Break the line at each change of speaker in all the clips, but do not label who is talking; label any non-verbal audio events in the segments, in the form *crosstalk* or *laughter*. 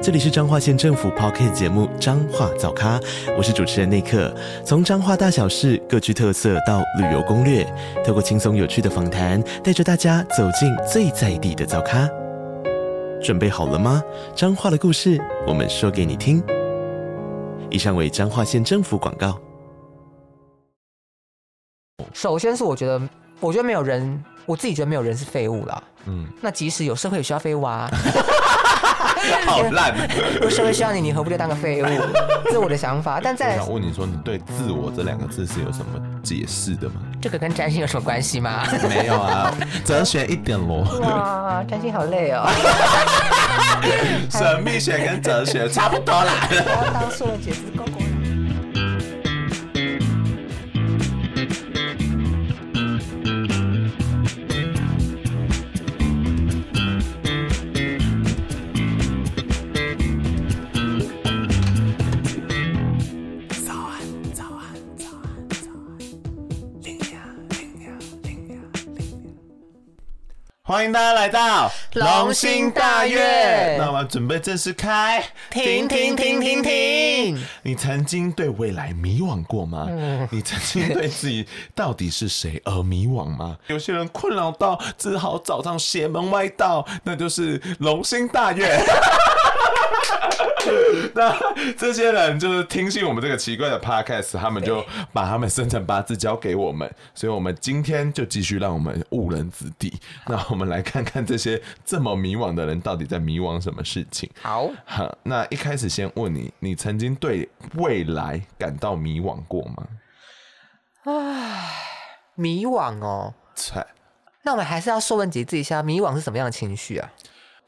这里是彰化县政府 Podcast 节目《彰化早咖》，我是主持人内克。从彰化大小事各具特色到旅游攻略，透过轻松有趣的访谈，带着大家走进最在地的早咖。准备好了吗？彰化的故事，我们说给你听。以上为彰化县政府广告。
首先是我觉得，我觉得没有人，我自己觉得没有人是废物啦。嗯，那即使有社会也需要废物啊。*laughs*
好烂！
如果社会需要你，你何不就当个废物？这是我的想法。但在
我想问你说，你对“自我”这两个字是有什么解释的吗？
这个跟占星有什么关系吗？
没有啊，哲学一点咯。*laughs*
哇，占星好累哦。*laughs*
神秘学跟哲学差不多啦。*laughs* 我
要当数学解释公公。
欢迎大家来到
龙兴大悦。
那我们准备正式开。
停停停停停！
你曾经对未来迷惘过吗？嗯、你曾经对自己到底是谁而迷惘吗？*laughs* 有些人困扰到只好找上邪门歪道，那就是龙兴大悦。*laughs* *laughs* 那这些人就是听信我们这个奇怪的 podcast，他们就把他们生辰八字交给我们，所以我们今天就继续让我们误人子弟。那我们来看看这些这么迷惘的人到底在迷惘什么事情。
好，
好，那一开始先问你，你曾经对未来感到迷惘过吗？
唉，迷惘哦。那我们还是要说问几句一下，迷惘是什么样的情绪啊？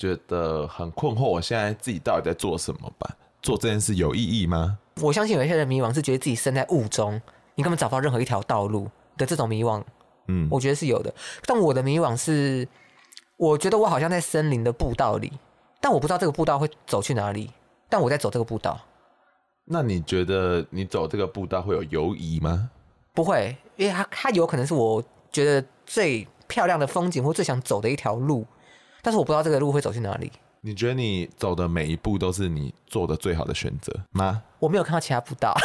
觉得很困惑，我现在自己到底在做什么吧？做这件事有意义吗？
我相信有一些人迷惘是觉得自己身在雾中，你根本找不到任何一条道路的这种迷惘。嗯，我觉得是有的。但我的迷惘是，我觉得我好像在森林的步道里，但我不知道这个步道会走去哪里，但我在走这个步道。
那你觉得你走这个步道会有犹疑吗？
不会，因为它它有可能是我觉得最漂亮的风景或最想走的一条路。但是我不知道这个路会走去哪里。
你觉得你走的每一步都是你做的最好的选择吗？
我没有看到其他步道，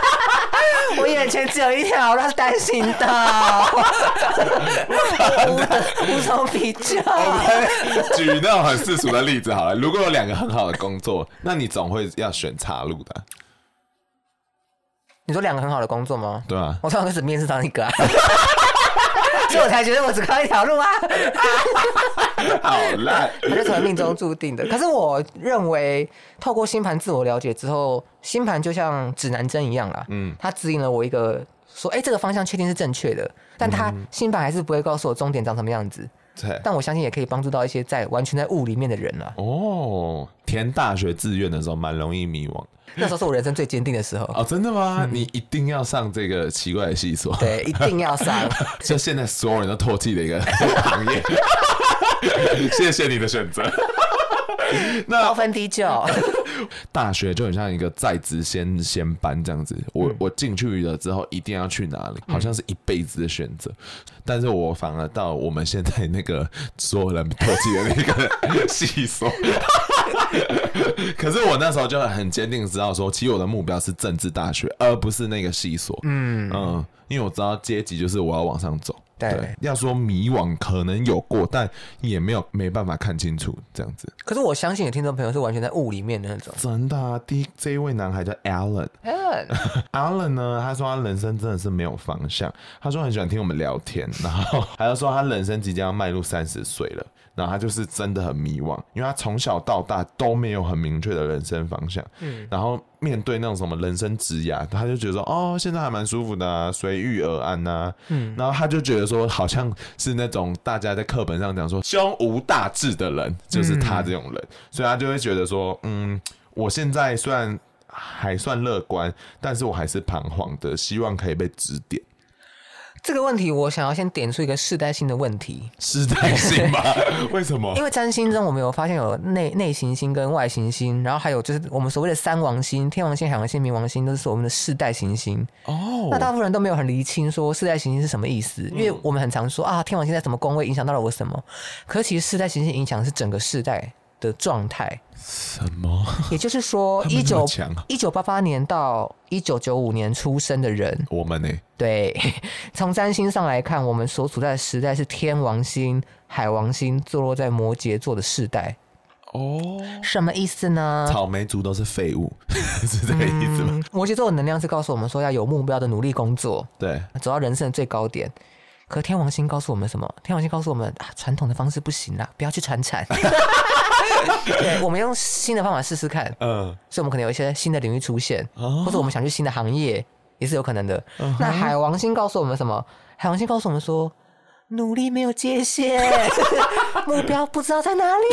*laughs* 我眼前只有一条，那是单行道，无从比
较。举那种很世俗的例子好了，如果有两个很好的工作，那你总会要选岔路的。
你说两个很好的工作吗？
对啊，
我刚开始面试上一个啊。所以我才觉得我只靠一条路啊！*laughs*
好烂，
那就成为命中注定的。可是我认为，透过星盘自我了解之后，星盘就像指南针一样啦。嗯，它指引了我一个说，哎、欸，这个方向确定是正确的。但它星盘还是不会告诉我终点长什么样子。*laughs* 对，但我相信也可以帮助到一些在完全在雾里面的人了。
哦，填大学志愿的时候蛮容易迷惘。
那时候是我人生最坚定的时候
哦，真的吗？嗯、你一定要上这个奇怪的系所？
对，一定要上。*laughs*
就现在所有人都唾弃的一个行业。*laughs* 谢谢你的选择。*laughs*
那高分低就。*laughs*
大学就很像一个在职先先班这样子，我、嗯、我进去了之后一定要去哪里，好像是一辈子的选择。嗯、但是我反而到我们现在那个所有人唾弃的那个系所。可是我那时候就很坚定知道说，其实我的目标是政治大学，而不是那个系所。嗯嗯，因为我知道阶级就是我要往上走。对，要说迷惘可能有过，但也没有没办法看清楚这样子。
可是我相信有听众朋友是完全在雾里面的那种。
真的啊，第一这一位男孩叫 Alan，Alan *laughs* 呢，他说他人生真的是没有方向。他说很喜欢听我们聊天，然后还要说他人生即将要迈入三十岁了。然后他就是真的很迷惘，因为他从小到大都没有很明确的人生方向。嗯，然后面对那种什么人生职涯，他就觉得说，哦，现在还蛮舒服的啊，随遇而安呐。嗯，然后他就觉得说，好像是那种大家在课本上讲说胸无大志的人，就是他这种人，嗯，所以他就会觉得说，嗯，我现在虽然还算乐观，但是我还是彷徨的，希望可以被指点。
这个问题，我想要先点出一个世代性的问题。
世代性吗？*laughs* 为什么？
因为占星中我们有发现有内内行星跟外行星，然后还有就是我们所谓的三王星、天王星、海王星、冥王星，都是我们的世代行星。哦，那大部分人都没有很厘清说世代行星是什么意思，因为我们很常说啊，天王星在什么宫位影响到了我什么，可是其实世代行星影响的是整个世代的状态。
什么？
也就是说，一九一九八八年到一九九五年出生的人，
我们呢？
对，*laughs* 从占星上来看，我们所处在的时代是天王星、海王星坐落在摩羯座的世代。哦，什么意思呢？
草莓族都是废物，*laughs* 是这个意思吗？嗯，
摩羯座的能量是告诉我们说要有目标的努力工作，
对，
走到人生的最高点。可天王星告诉我们什么？天王星告诉我们啊，传统的方式不行啦，不要去传产。*laughs* 对，我们用新的方法试试看。嗯，所以我们可能有一些新的领域出现，哦、或者我们想去新的行业也是有可能的。嗯、那海王星告诉我们什么？海王星告诉我们说，努力没有界限，*laughs* 目标不知道在哪里，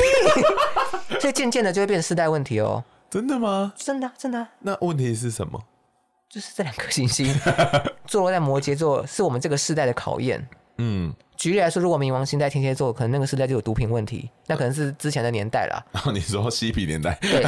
*laughs* 所以渐渐的就会变成世代问题哦。
真的吗？
真的，真的。
那问题是什么？
就是这两颗行星 *laughs* 坐落在摩羯座，是我们这个世代的考验。嗯。举例来说，如果冥王星在天蝎座，可能那个时代就有毒品问题，那可能是之前的年代了。
然后你说嬉皮年代，
对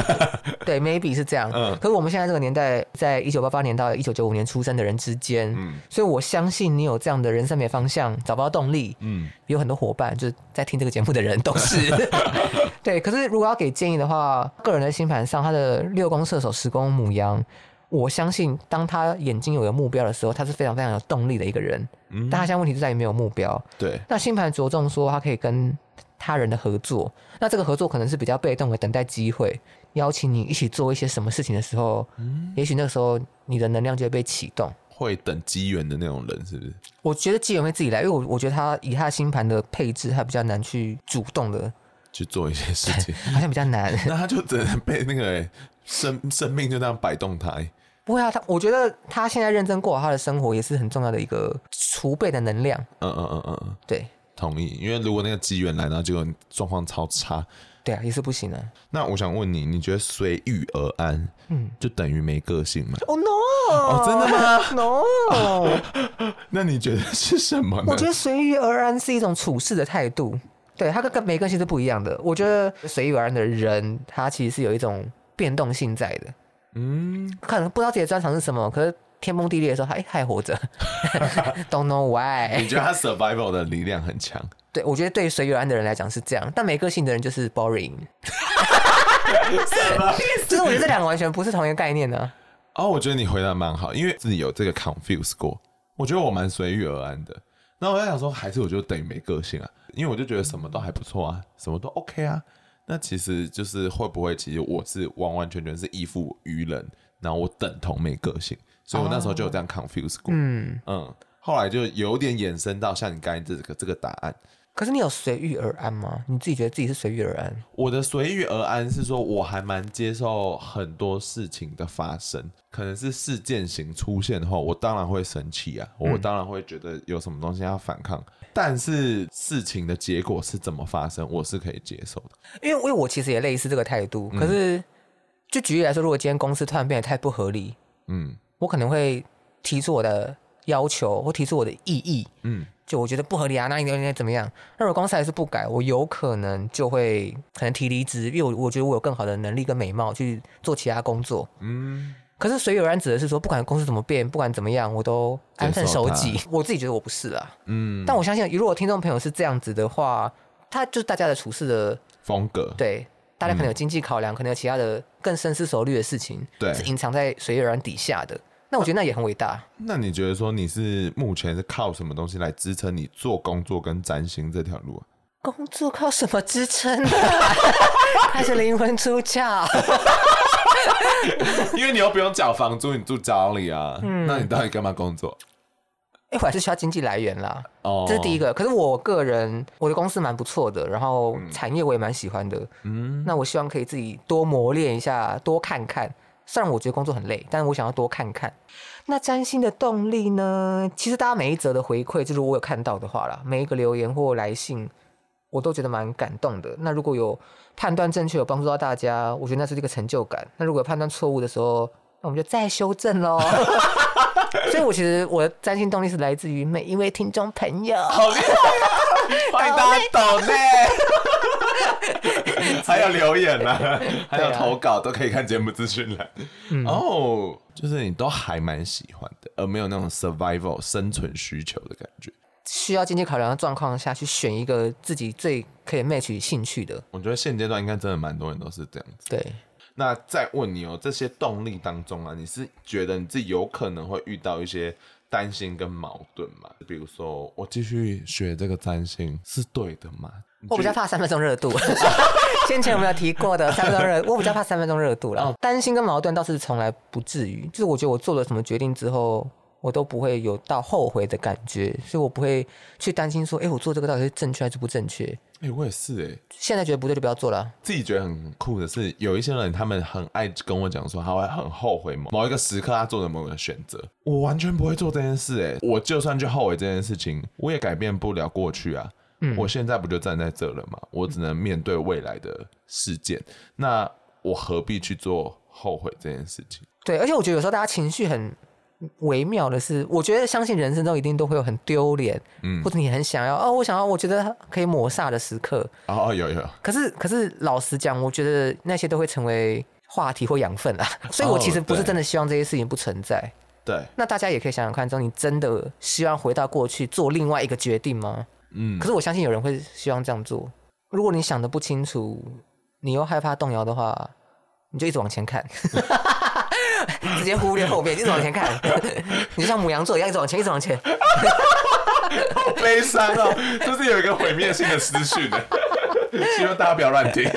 对，maybe 是这样。嗯，可是我们现在这个年代，在一九八八年到一九九五年出生的人之间，嗯，所以我相信你有这样的人生没方向，找不到动力，嗯，有很多伙伴就是在听这个节目的人都是，*laughs* 对。可是如果要给建议的话，个人的星盘上，他的六宫射手、十宫母羊。我相信，当他眼睛有个目标的时候，他是非常非常有动力的一个人。嗯，但他现在问题就在于没有目标。
对。
那星盘着重说，他可以跟他人的合作。那这个合作可能是比较被动的，等待机会，邀请你一起做一些什么事情的时候，嗯，也许那个时候你的能量就会被启动。
会等机缘的那种人，是不是？
我觉得机缘会自己来，因为我我觉得他以他星盘的配置，他比较难去主动的
去做一些事情，*laughs*
好像比较难。*laughs*
那他就只能被那个生生命就这样摆动他。
不会啊，他我觉得他现在认真过好他的生活，也是很重要的一个储备的能量。嗯嗯嗯嗯嗯，对，
同意。因为如果那个机缘来，然后结果状况超差，
对啊，也是不行啊。
那我想问你，你觉得随遇而安，嗯，就等于没个性吗？
哦、oh, no！
哦，真的吗？*laughs*
No！*laughs*
那你觉得是什么呢？
我觉得随遇而安是一种处事的态度，对，他跟跟没个性是不一样的。我觉得随遇而安的人，他其实是有一种变动性在的。嗯，可能不知道自己的专长是什么，可是天崩地裂的时候，他哎还活着，*laughs* Don't know why。
你觉得他 survival 的力量很强？
对，我觉得对于随遇而安的人来讲是这样，但没个性的人就是 boring。
什么意思？*laughs*
就是我觉得这两个完全不是同一个概念呢、啊。
哦，我觉得你回答蛮好，因为自己有这个 confuse 过。我觉得我蛮随遇而安的。那我在想说，还是我就等于没个性啊？因为我就觉得什么都还不错啊，什么都 OK 啊。那其实就是会不会，其实我是完完全全是依附于人，然后我等同没个性，所以我那时候就有这样 confuse 过。嗯嗯，后来就有点衍生到像你刚才这个这个答案。
可是你有随遇而安吗？你自己觉得自己是随遇而安？
我的随遇而安是说，我还蛮接受很多事情的发生，可能是事件型出现后，我当然会生气啊，我当然会觉得有什么东西要反抗。嗯但是事情的结果是怎么发生，我是可以接受的。
因为，因为我其实也类似这个态度。可是，就举例来说，如果今天公司突然变得太不合理，嗯，我可能会提出我的要求，或提出我的异议，嗯，就我觉得不合理啊，那应该应该怎么样？那如果公司还是不改，我有可能就会可能提离职，因为我我觉得我有更好的能力跟美貌去做其他工作，嗯。可是随遇而安指的是说，不管公司怎么变，不管怎么样，我都安分守己。我自己觉得我不是啊，嗯。但我相信，如果听众朋友是这样子的话，他就是大家的处事的
风格。
对，大家可能有经济考量，嗯、可能有其他的更深思熟虑的事情，对，是隐藏在随遇而安底下的。那我觉得那也很伟大。
那你觉得说你是目前是靠什么东西来支撑你做工作跟占星这条路？
啊工作靠什么支撑？*laughs* 开始灵魂出窍。*laughs*
因为你又不用缴房租，你住家里啊，嗯、那你到底干嘛工作？
哎、欸，我还是需要经济来源啦。哦，这是第一个。可是我个人，我的公司蛮不错的，然后产业我也蛮喜欢的。嗯，那我希望可以自己多磨练一下，多看看。虽然我觉得工作很累，但是我想要多看看。那占星的动力呢？其实大家每一则的回馈，就是我有看到的话啦，每一个留言或来信。我都觉得蛮感动的。那如果有判断正确，有帮助到大家，我觉得那是一个成就感。那如果有判断错误的时候，那我们就再修正喽。*laughs* 所以我其实我的占星动力是来自于每一位听众朋友。
好厉害啊！欢迎大家抖内。*laughs* *laughs* 还有留言呢、啊，还有投稿，都可以看节目资讯栏。哦、oh,，就是你都还蛮喜欢的，而没有那种 survival 生存需求的感觉。
需要经济考量的状况下去选一个自己最可以 match 兴趣的。
我觉得现阶段应该真的蛮多人都是这样子。
对。
那再问你哦，这些动力当中啊，你是觉得你自己有可能会遇到一些担心跟矛盾吗？比如说，我继续学这个占星是对的吗？
我比较怕三分钟热度，*laughs* 先前我们有提过的 *laughs* 三分钟热，我比较怕三分钟热度了。担心跟矛盾倒是从来不至于，就是我觉得我做了什么决定之后，我都不会有到后悔的感觉，所以我不会去担心说，哎、欸，我做这个到底是正确还是不正确？
哎、欸，我也是哎、欸，
现在觉得不对就不要做了。
自己觉得很酷的是，有一些人他们很爱跟我讲说，他会很后悔某某一个时刻他做的某个选择，我完全不会做这件事哎、欸，我就算去后悔这件事情，我也改变不了过去啊。嗯，我现在不就站在这了吗？我只能面对未来的事件，那我何必去做后悔这件事情？
对，而且我觉得有时候大家情绪很微妙的是，我觉得相信人生中一定都会有很丢脸，嗯，或者你很想要哦，我想要我觉得可以抹煞的时刻，
哦，有有。
可是可是老实讲，我觉得那些都会成为话题或养分啊，*laughs* 所以我其实不是真的希望这些事情不存在。
对，
那大家也可以想想看，中你真的希望回到过去做另外一个决定吗？嗯，可是我相信有人会希望这样做。如果你想的不清楚，你又害怕动摇的话，你就一直往前看，*laughs* 直接忽略后面，一直往前看。*laughs* 你就像母羊座一样，一直往前，一直往前。
好悲伤哦，就是有一个毁灭性的私讯的，*laughs* 希望大家不要乱听。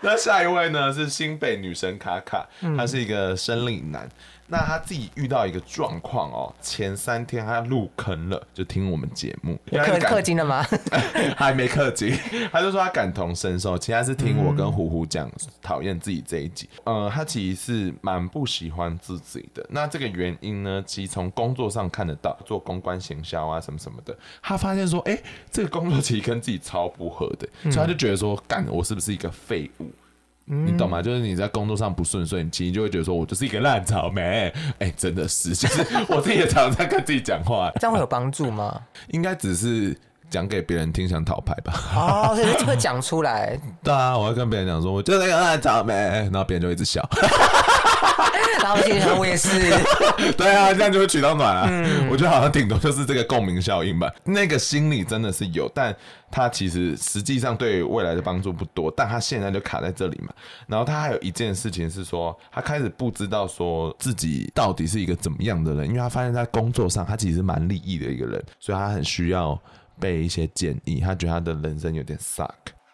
那下一位呢是新北女神卡卡，她是一个生理男。那他自己遇到一个状况哦，前三天他入坑了，就听我们节目。
氪氪金了吗？*laughs*
还没氪金，*laughs* 他就说他感同身受。其实他是听我跟虎虎讲讨厌自己这一集。呃，他其实是蛮不喜欢自己的。那这个原因呢，其实从工作上看得到，做公关行销啊什么什么的，他发现说，哎、欸，这个工作其实跟自己超不合的，所以他就觉得说，干，我是不是一个废物？你懂吗？就是你在工作上不顺遂，你其实就会觉得说，我就是一个烂草莓。哎、欸，真的是，就是我自己也常常在跟自己讲话。*laughs*
这样会有帮助吗？*laughs*
应该只是讲给别人听，想讨牌吧。
哦，所以就会讲出来。*laughs*
对啊，我会跟别人讲说，我就是一个烂草莓，然后别人就一直笑。*laughs*
然后我心想，我也是。*laughs*
对啊，这样就会取到暖啊。嗯，我觉得好像顶多就是这个共鸣效应吧。那个心理真的是有，但他其实实际上对未来的帮助不多。但他现在就卡在这里嘛。然后他还有一件事情是说，他开始不知道说自己到底是一个怎么样的人，因为他发现在工作上他其实蛮利益的一个人，所以他很需要被一些建议。他觉得他的人生有点 suck。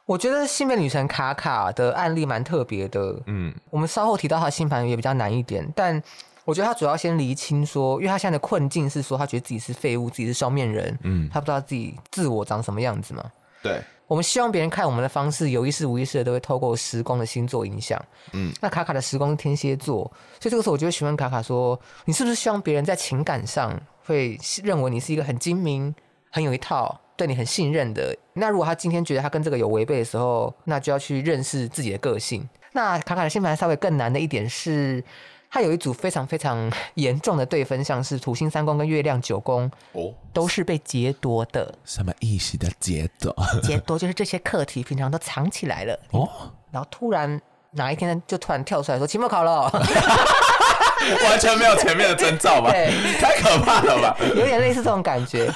我觉得新北女神卡卡的案例蛮特别的。嗯，我们稍后提到她的星盘也比较难一点，但我觉得她主要先厘清说，因为她现在的困境是说，她觉得自己是废物，自己是双面人。嗯，她不知道自己自我长什么样子嘛。
对，
我们希望别人看我们的方式，有意识无意识的都会透过时光的星座影响。嗯，那卡卡的时光是天蝎座，所以这个时候我就会询问卡卡说，你是不是希望别人在情感上会认为你是一个很精明、很有一套？对你很信任的，那如果他今天觉得他跟这个有违背的时候，那就要去认识自己的个性。那卡卡的星盘稍微更难的一点是，他有一组非常非常严重的对分像，是土星三宫跟月亮九宫哦，都是被劫夺的。
什么意思的劫夺？
劫夺就是这些课题平常都藏起来了哦，然后突然哪一天就突然跳出来说期末考了，*laughs*
完全没有前面的征兆吧？*laughs* 对，太可怕了吧？*laughs*
有点类似这种感觉。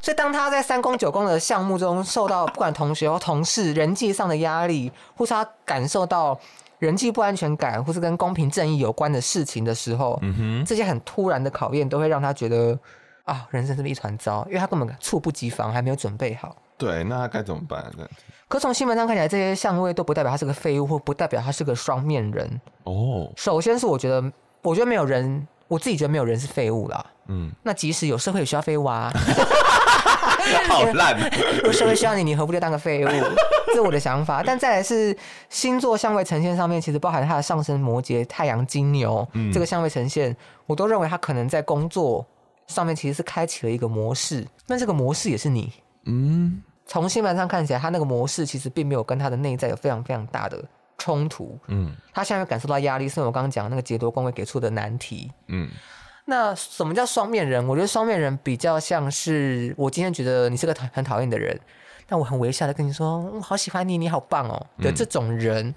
所以，当他在三公九公的项目中受到不管同学或同事人际上的压力，或是他感受到人际不安全感，或是跟公平正义有关的事情的时候，嗯哼，这些很突然的考验都会让他觉得啊，人生是不是一团糟？因为他根本猝不及防，还没有准备好。
对，那他该怎么办呢？
可从新闻上看起来，这些相位都不代表他是个废物，或不代表他是个双面人。哦，首先是我觉得，我觉得没有人，我自己觉得没有人是废物啦。嗯，那即使有社会也需要废物啊。*laughs*
好烂！
如果社会需要你，你何不就当个废物？这是我的想法。但再来是星座相位呈现上面，其实包含他的上升摩羯、太阳金牛、嗯、这个相位呈现，我都认为他可能在工作上面其实是开启了一个模式。那这个模式也是你。嗯，从星盘上看起来，他那个模式其实并没有跟他的内在有非常非常大的冲突。嗯，他现在感受到压力，是我刚刚讲那个劫夺宫位给出的难题。嗯。那什么叫双面人？我觉得双面人比较像是我今天觉得你是个很讨厌的人，但我很微笑的跟你说，我好喜欢你，你好棒哦的这种人，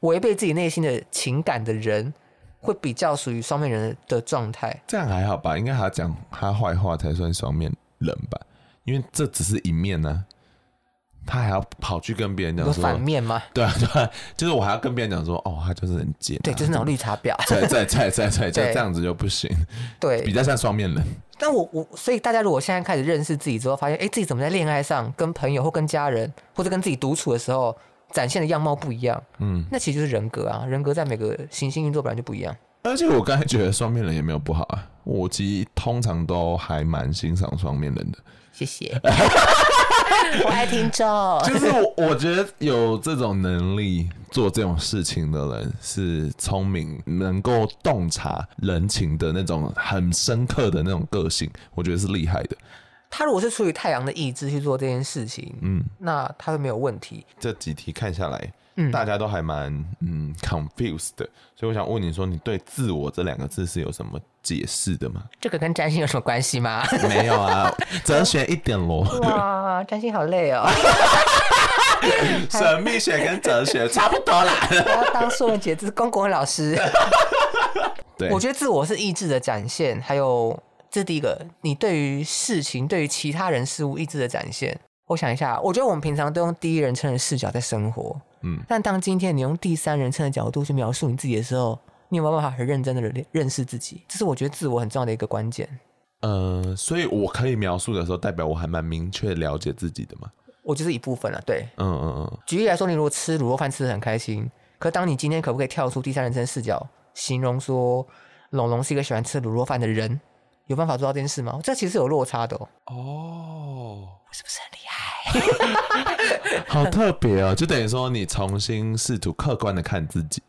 违背自己内心的情感的人，会比较属于双面人的状态。
这样还好吧？应该还要讲他坏话才算双面人吧？因为这只是一面呢、啊。他还要跑去跟别人讲说
反面吗？*laughs*
对啊，对啊，就是我还要跟别人讲说，哦，他就是很贱、啊，
对，就是那种绿茶婊，
对对对对对，就这样子就不行，
对，
比较像双面人。
但我我所以大家如果现在开始认识自己之后，发现哎，自己怎么在恋爱上跟朋友或跟家人或者跟自己独处的时候展现的样貌不一样，嗯，那其实就是人格啊，人格在每个行星运作本来就不一样。
而且我刚才觉得双面人也没有不好啊，我其实通常都还蛮欣赏双面人的。
谢谢。*laughs* *laughs* 我爱听众，
就是我，我觉得有这种能力做这种事情的人是聪明，能够洞察人情的那种很深刻的那种个性，我觉得是厉害的。
他如果是出于太阳的意志去做这件事情，嗯，那他会没有问题。
这几题看下来。大家都还蛮嗯 confused 的，所以我想问你说，你对“自我”这两个字是有什么解释的吗？
这个跟占星有什么关系吗？*laughs*
没有啊，*laughs* 哲学一点咯。
哇，占星好累哦。*laughs*
神秘学跟哲学差不多啦。
我要当说文解字公公老师。对，我觉得自我是意志的展现，还有这是第一个，你对于事情、对于其他人事物意志的展现。我想一下，我觉得我们平常都用第一人称的视角在生活。嗯，但当今天你用第三人称的角度去描述你自己的时候，你有没有办法很认真的认识自己？这是我觉得自我很重要的一个关键。
呃，所以我可以描述的时候，代表我还蛮明确了解自己的嘛？
我就是一部分了，对，
嗯嗯嗯。
举例来说，你如果吃卤肉饭吃的很开心，可当你今天可不可以跳出第三人称视角，形容说龙龙是一个喜欢吃卤肉饭的人，有办法做到这件事吗？这其实有落差的哦。
哦，
我是不是很厉害？
好特别哦，就等于说你重新试图客观的看自己，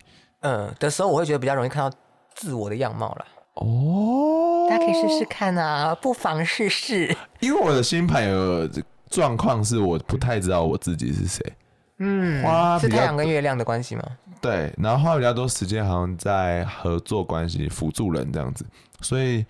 嗯的时候，我会觉得比较容易看到自我的样貌了。
哦，
大家可以试试看啊，不妨试试。
因为我的星盘有状况是我不太知道我自己是谁，
嗯，花是太阳跟月亮的关系吗？
对，然后花比较多时间好像在合作关系、辅助人这样子，所以。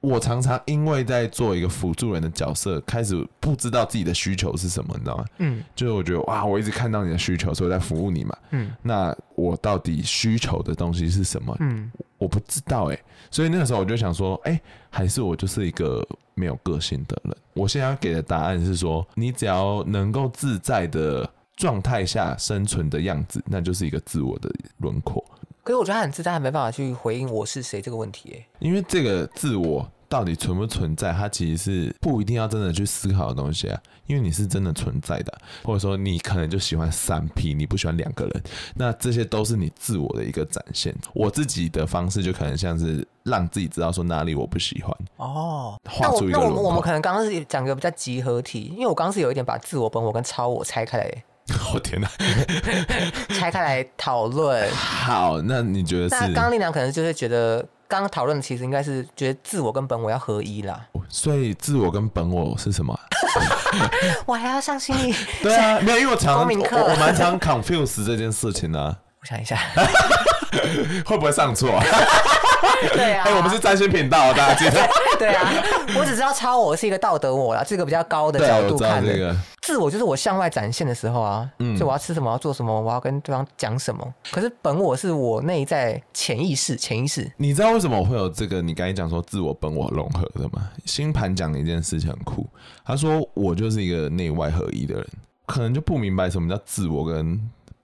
我常常因为在做一个辅助人的角色，开始不知道自己的需求是什么，你知道吗？嗯，就是我觉得哇，我一直看到你的需求，所以我在服务你嘛。嗯，那我到底需求的东西是什么？嗯，我不知道哎、欸，所以那个时候我就想说，哎、欸，还是我就是一个没有个性的人。我现在要给的答案是说，你只要能够自在的状态下生存的样子，那就是一个自我的轮廓。
可是我觉得他很自在，还没办法去回应我是谁这个问题诶。
因为这个自我到底存不存在，它其实是不一定要真的去思考的东西啊。因为你是真的存在的，或者说你可能就喜欢三 P，你不喜欢两个人，那这些都是你自我的一个展现。我自己的方式就可能像是让自己知道说哪里我不喜欢
哦。画出一个轮廓。那我那我们我们可能刚刚是讲个比较集合体，因为我刚刚是有一点把自我、本我跟超我拆开来。
我、哦、天哪！*laughs*
拆开来讨论。
好，那你觉得是？
那刚刚力量可能就是觉得，刚刚讨论的其实应该是觉得自我跟本我要合一啦。
所以自我跟本我是什么？*laughs*
我还要上心理。
对啊，没有，因为我常我我蛮常 confuse 这件事情啊。*laughs*
我想一下，
会不会上错？*laughs*
对啊，
哎、欸，我们是占星频道，大家记得。*laughs*
对啊，我只知道超我是一个道德我啦，这个比较高的角度看的。这个自我就是我向外展现的时候啊，嗯，就我要吃什么，要做什么，我要跟对方讲什么。可是本我是我内在潜意识，潜意识。
你知道为什么我会有这个？你刚才讲说自我本我融合的吗？星盘讲的一件事情很酷，他说我就是一个内外合一的人，可能就不明白什么叫自我跟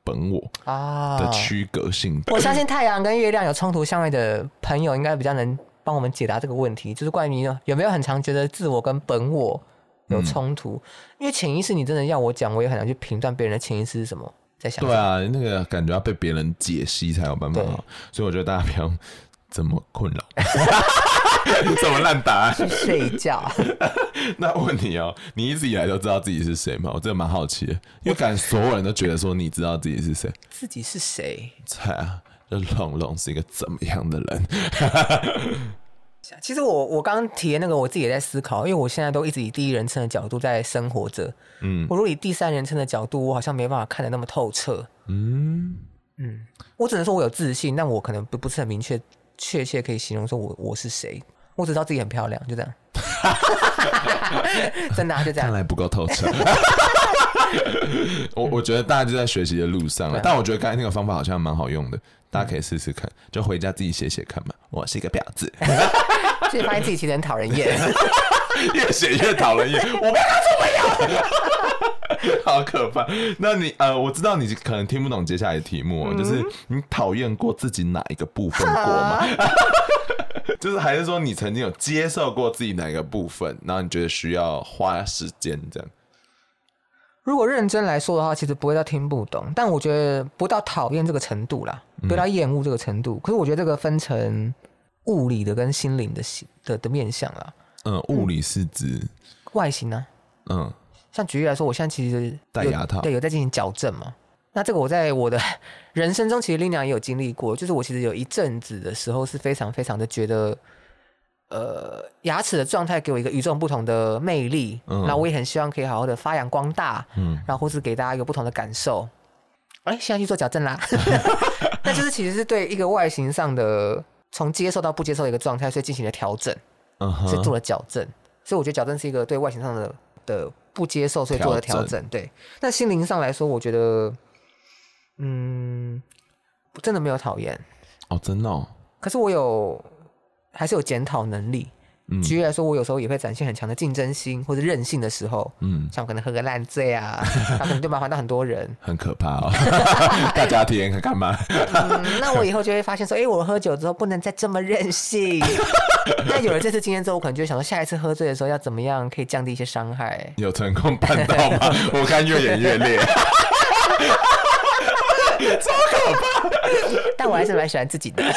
本我啊的区隔性。
我相信太阳跟月亮有冲突相位的朋友，应该比较能帮我们解答这个问题，就是关于有没有很常觉得自我跟本我。有冲突，嗯、因为潜意识，你真的要我讲，我也很难去评断别人的潜意识是什么。在想，
对啊，那个感觉要被别人解析才有办法。所以我觉得大家不要这么困扰，*laughs* 这么烂答案，
去睡觉。*laughs*
那问你哦，你一直以来都知道自己是谁吗？我真的蛮好奇的，因为感觉所有人都觉得说你知道自己是谁。
自己是谁？
猜啊，这龙龙是一个怎么样的人？
其实我我刚刚提的那个，我自己也在思考，因为我现在都一直以第一人称的角度在生活着。嗯，我如果以第三人称的角度，我好像没办法看得那么透彻。嗯嗯，我只能说我有自信，但我可能不不是很明确确切可以形容说我我是谁。我只知道自己很漂亮，就这样。*laughs* 真的、啊、就这样。
看来不够透彻。*laughs* 我我觉得大家就在学习的路上了，但我觉得刚才那个方法好像蛮好用的，大家可以试试看，就回家自己写写看嘛。我是一个婊子，*laughs*
所以发现自己其实很讨人厌，
越写越讨人厌。我没有做没有，好可怕。那你呃，我知道你可能听不懂接下来的题目，嗯、就是你讨厌过自己哪一个部分过吗？*laughs* 就是还是说你曾经有接受过自己哪一个部分，然后你觉得需要花时间这样？
如果认真来说的话，其实不会到听不懂，但我觉得不到讨厌这个程度啦，不到厌恶这个程度。嗯、可是我觉得这个分成物理的跟心灵的的的面向啦。
嗯，物理是指、嗯、
外形呢、啊？嗯，像举例来说，我现在其实
戴牙套，
对，有在进行矫正嘛。那这个我在我的 *laughs* 人生中，其实 Lina 也有经历过，就是我其实有一阵子的时候是非常非常的觉得，呃，牙齿的状态给我一个与众不同的魅力，嗯，然后我也很希望可以好好的发扬光大，嗯，然后或是给大家一个不同的感受。哎，现在去做矫正啦，*laughs* 那就是其实是对一个外形上的从接受到不接受的一个状态，所以进行了调整，嗯，所以做了矫正，所以我觉得矫正是一个对外形上的的不接受，所以做了调整，对。那心灵上来说，我觉得。嗯，真的没有讨厌
哦，真的哦。
可是我有，还是有检讨能力。嗯，举例来说，我有时候也会展现很强的竞争心或者任性的时候。嗯，像可能喝个烂醉啊，那可能就麻烦到很多人，*laughs*
很可怕哦。*laughs* 大家体验看看嘛。
嗯，那我以后就会发现说，哎、欸，我喝酒之后不能再这么任性。*laughs* 那有了这次经验之后，我可能就会想说，下一次喝醉的时候要怎么样可以降低一些伤害？
有成功办到吗？我看越演越烈。超可怕！
但我还是蛮喜欢自己的，*laughs*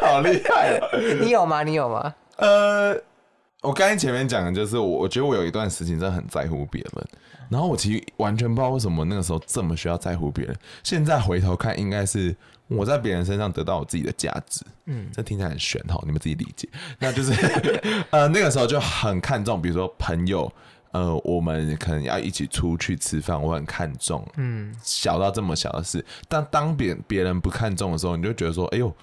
好厉害啊！
你有吗？你有吗？
呃，我刚才前面讲的就是我，我觉得我有一段时间真的很在乎别人，然后我其实完全不知道为什么那个时候这么需要在乎别人。现在回头看，应该是我在别人身上得到我自己的价值。嗯，这听起来很玄哈，你们自己理解。那就是 *laughs* 呃，那个时候就很看重，比如说朋友。呃，我们可能要一起出去吃饭，我很看重，嗯，小到这么小的事，但当别别人不看重的时候，你就觉得说，哎呦，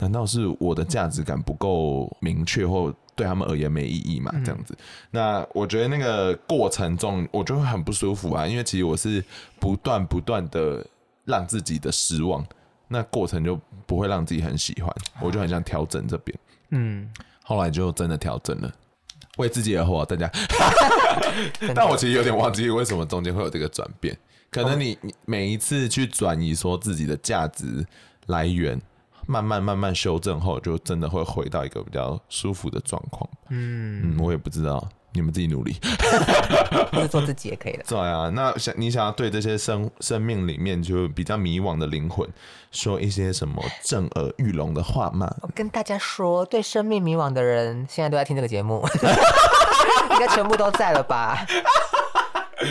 难道是我的价值感不够明确，或对他们而言没意义嘛？这样子，那我觉得那个过程中，我就会很不舒服啊，因为其实我是不断不断的让自己的失望，那过程就不会让自己很喜欢，我就很想调整这边，嗯，后来就真的调整了。为自己而活，大家。但我其实有点忘记为什么中间会有这个转变。可能你你每一次去转移说自己的价值来源，慢慢慢慢修正后，就真的会回到一个比较舒服的状况。嗯嗯，我也不知道。你们自己努力，*laughs*
或者做自己也可以的。
对啊，那想你想要对这些生生命里面就比较迷惘的灵魂说一些什么震耳欲聋的话吗？
我跟大家说，对生命迷惘的人，现在都在听这个节目，*laughs* 应该全部都在了吧？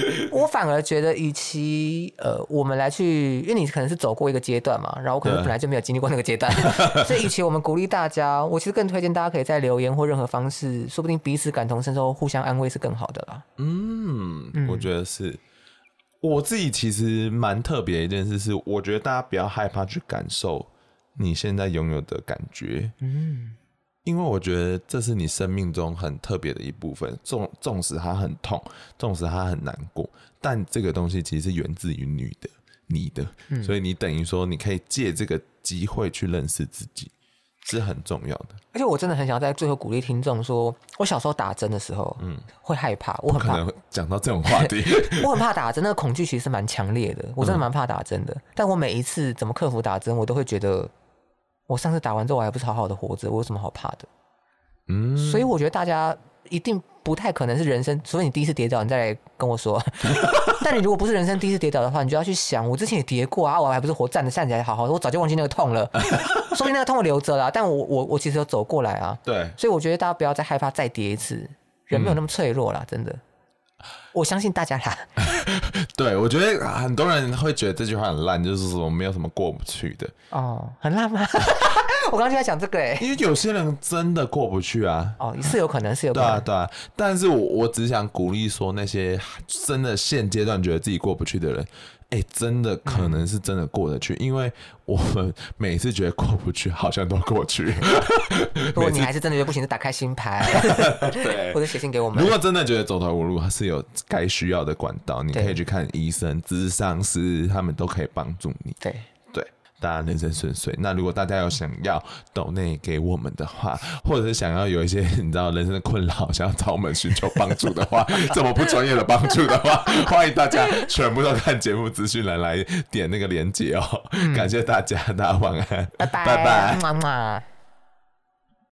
*laughs* 我反而觉得，与其呃，我们来去，因为你可能是走过一个阶段嘛，然后我可能本来就没有经历过那个阶段，*laughs* 所以与其我们鼓励大家，我其实更推荐大家可以在留言或任何方式，说不定彼此感同身受，互相安慰是更好的啦。
嗯，嗯我觉得是，我自己其实蛮特别的一件事是，我觉得大家不要害怕去感受你现在拥有的感觉。嗯。因为我觉得这是你生命中很特别的一部分，纵纵使它很痛，纵使它很难过，但这个东西其实是源自于你的，你的，嗯、所以你等于说你可以借这个机会去认识自己，是很重要的。
而且我真的很想要在最后鼓励听众说，我小时候打针的时候，嗯，会害怕，我很怕
讲到这种话题，*laughs*
我很怕打针，那个恐惧其实是蛮强烈的，我真的蛮怕打针的。嗯、但我每一次怎么克服打针，我都会觉得。我上次打完之后，我还不是好好的活着，我有什么好怕的？嗯，所以我觉得大家一定不太可能是人生，除非你第一次跌倒，你再来跟我说。*laughs* 但你如果不是人生第一次跌倒的话，你就要去想，我之前也跌过啊，我还不是活站着站起来好好的，我早就忘记那个痛了，*laughs* 说不定那个痛我留着了，但我我我其实有走过来啊。
对，
所以我觉得大家不要再害怕再跌一次，人没有那么脆弱啦，真的。我相信大家啦。*laughs*
对，我觉得很多人会觉得这句话很烂，就是说没有什么过不去的。
哦，很烂吗？*laughs* 我刚刚就在讲这个哎，
因为有些人真的过不去啊。
哦，是有可能，是有可能。
对啊，对啊。但是我我只想鼓励说，那些真的现阶段觉得自己过不去的人。哎、欸，真的可能是真的过得去，嗯、因为我们每次觉得过不去，好像都过去。*laughs*
如果你还是真的觉得不行，就打开星牌，对，或者写信给我们。
如果真的觉得走投无路，还是有该需要的管道，你可以去看医生、咨商师，他们都可以帮助你。
对。
大家人生顺遂。那如果大家有想要抖内给我们的话，*laughs* 或者是想要有一些你知道人生的困扰，想要找我们寻求帮助的话，*laughs* 这么不专业的帮助的话，*laughs* 欢迎大家全部都看节目资讯栏来点那个链接哦。感谢大家，大家晚安，
拜拜，拜拜。